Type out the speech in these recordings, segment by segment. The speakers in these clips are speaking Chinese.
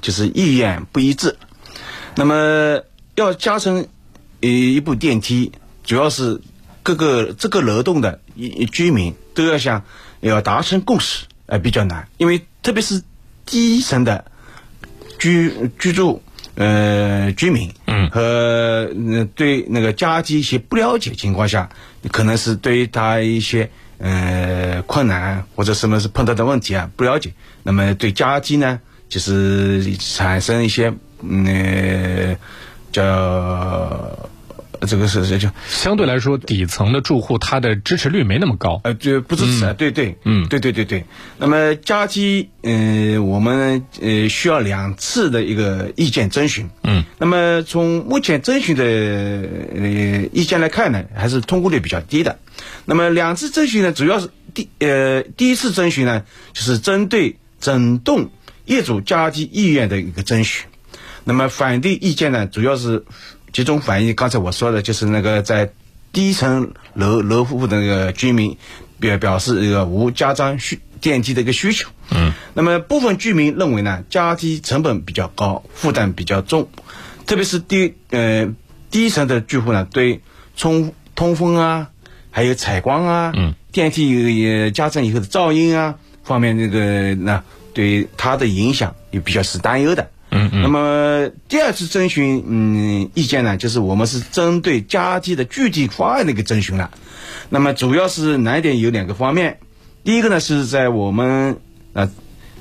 就是意愿不一致。那么要加成一一部电梯，主要是各个这个楼栋的一居民都要想要达成共识，呃，比较难，因为特别是低层的居居住呃居民，嗯。和呃对那个家居一些不了解情况下，可能是对于他一些呃困难或者什么是碰到的问题啊不了解，那么对家基呢，就是产生一些嗯、呃叫这个是是叫相对来说，底层的住户他的支持率没那么高。呃，就不支持啊，对对，嗯对对对对。那么加基，呃，我们呃需要两次的一个意见征询。嗯，那么从目前征询的呃意见来看呢，还是通过率比较低的。那么两次征询呢，主要是第呃第一次征询呢，就是针对整栋业主家基意愿的一个征询。那么反对意见呢，主要是集中反映刚才我说的，就是那个在低层楼楼户的那个居民表表示这个无加装需电梯的一个需求。嗯，那么部分居民认为呢，加梯成本比较高，负担比较重，特别是低呃低层的住户呢，对通通风啊，还有采光啊，嗯，电梯也加装以后的噪音啊方面，这个那对它的影响也比较是担忧的。嗯嗯那么第二次征询，嗯，意见呢，就是我们是针对家基的具体方案的一个征询了。那么主要是难点有两个方面，第一个呢是在我们呃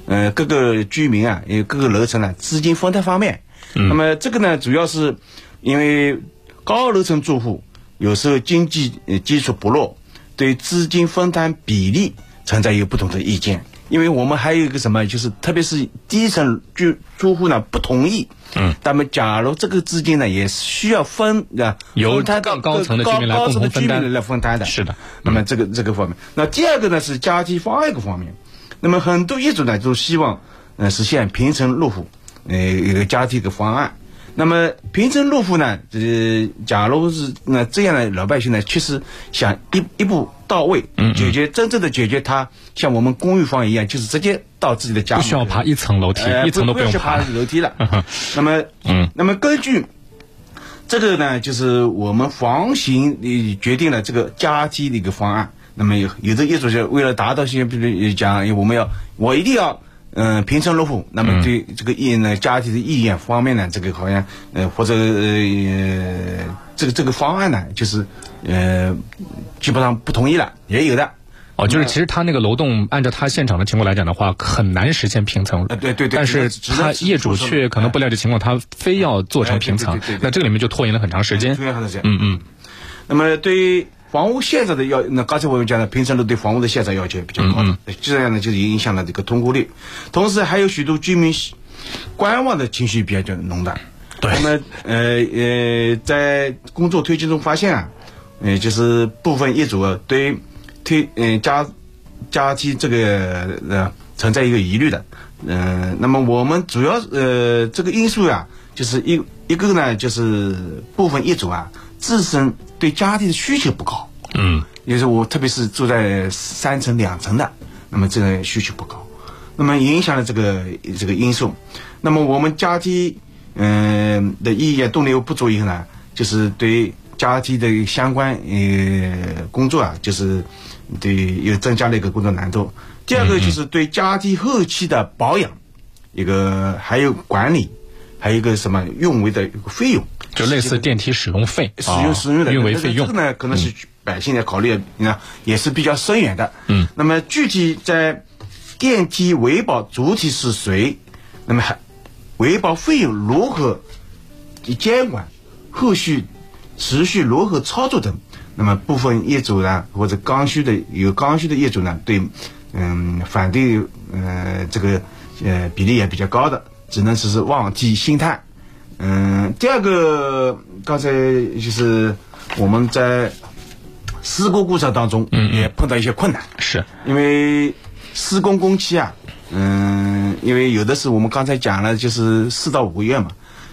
呃各个居民啊，有各个楼层呢资金分摊方面。那么这个呢，主要是因为高楼层住户有时候经济呃基础薄弱，对资金分摊比例存在有不同的意见。因为我们还有一个什么，就是特别是低层住住户呢不同意，嗯，那么假如这个资金呢也是需要分啊，由他到更高层的居民来高共同分担。的。是的。那么这个这个方面，那第二个呢是家基方案一个方面，那么很多业主呢都希望呃实现平层入户，呃一个家基一个方案。那么平层入户呢，呃，假如是那这样的老百姓呢，确实想一一步到位，嗯解决真正的解决他像我们公寓房一样，就是直接到自己的家，不需要爬一层楼梯，呃一层都用不要去爬爬。楼梯了。那么，嗯，那么根据这个呢，就是我们房型呃决定了这个加梯的一个方案。那么有有的业主就为了达到些，比如讲我们要我一定要。嗯，平层入户，那么对这个意呢家庭的意愿方面呢，这个好像呃或者呃这个这个方案呢，就是呃基本上不同意了，也有的。哦，就是其实他那个楼栋，按照他现场的情况来讲的话，很难实现平层。呃对对对但是他业主却可能不了解情况，他非要做成平层那这个里面就拖延了很长时间拖延很长时间。嗯嗯那么对于房屋现在的要，那刚才我们讲的平层楼对房屋的现在要求比较高的，这样呢就是影响了这个通过率，同时还有许多居民观望的情绪比较浓的。对那么呃呃，在工作推进中发现啊，呃，就是部分业主啊对推呃加加梯这个呃存在一个疑虑的。嗯、那么我们主要呃这个因素呀、就是一一个呢就是部分业主啊自身对家电的需求不高，嗯。也就是我特别是住在三层两层的，那么这个需求不高，那么影响了这个这个因素。那么我们家庭嗯、的意愿动力又不足以后呢，就是对家庭的相关呃工作啊，就是对又增加了一个工作难度。第二个就是对家庭后期的保养，一个还有管理，还有一个什么运维的一个费用，就类似电梯使用费、使用使用的啊运维费用这个。呢，可能是百姓的考虑，你看也是比较深远的。嗯，那么具体在电梯维保主体是谁？那么还维保费用如何监管？后续持续如何操作等？那么部分业主呢，或者刚需的有刚需的业主呢，对嗯反对呃这个呃比例也比较高的，只能只是望季兴叹。嗯，第二个刚才就是我们在施工过程当中，嗯也碰到一些困难，是，因为施工工期啊，嗯，因为有的是我们刚才讲了，就是四到五个月嘛。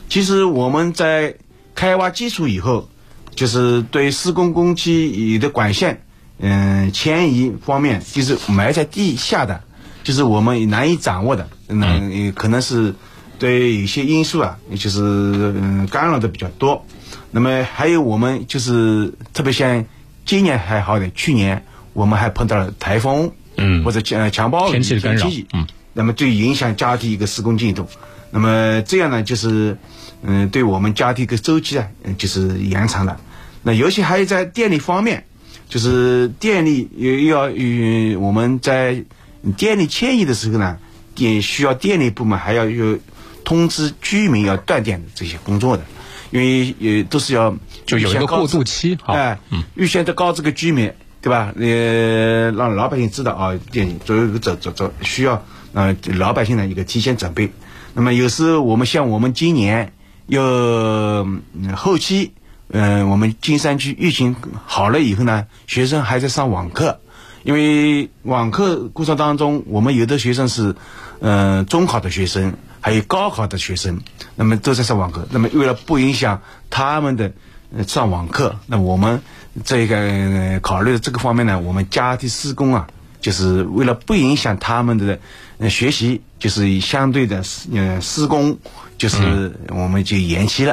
其实我们在开挖基础以后，就是对施工工期有的管线，嗯，迁移方面，就是埋在地下的，就是我们难以掌握的，那、可能是对有些因素啊，就是嗯干扰的比较多。那么还有我们就是特别像今年还好点，去年我们还碰到了台风，嗯或者强强暴雨天气的干扰嗯，那么就影响家庭一个施工进度。那么这样呢，就是嗯，对我们家庭一个周期啊，嗯就是延长了。那尤其还有在电力方面，就是电力也要与我们在电力迁移的时候呢，也需要电力部门还要有通知居民要断电的这些工作的，因为也都是要就有一个过渡期好哎，预先的告知个居民，对吧？呃，让老百姓知道啊，电力作为走走走，需要呃老百姓的一个提前准备。那么有时候我们像我们今年又、嗯后期，嗯、我们金山区疫情好了以后呢，学生还在上网课，因为网课过程当中，我们有的学生是，呃，中考的学生，还有高考的学生，那么都在上网课。那么为了不影响他们的呃上网课，那我们这个、呃考虑的这个方面呢，我们家庭施工啊，就是为了不影响他们的呃学习，就是相对的施呃施工，就是我们就延期了。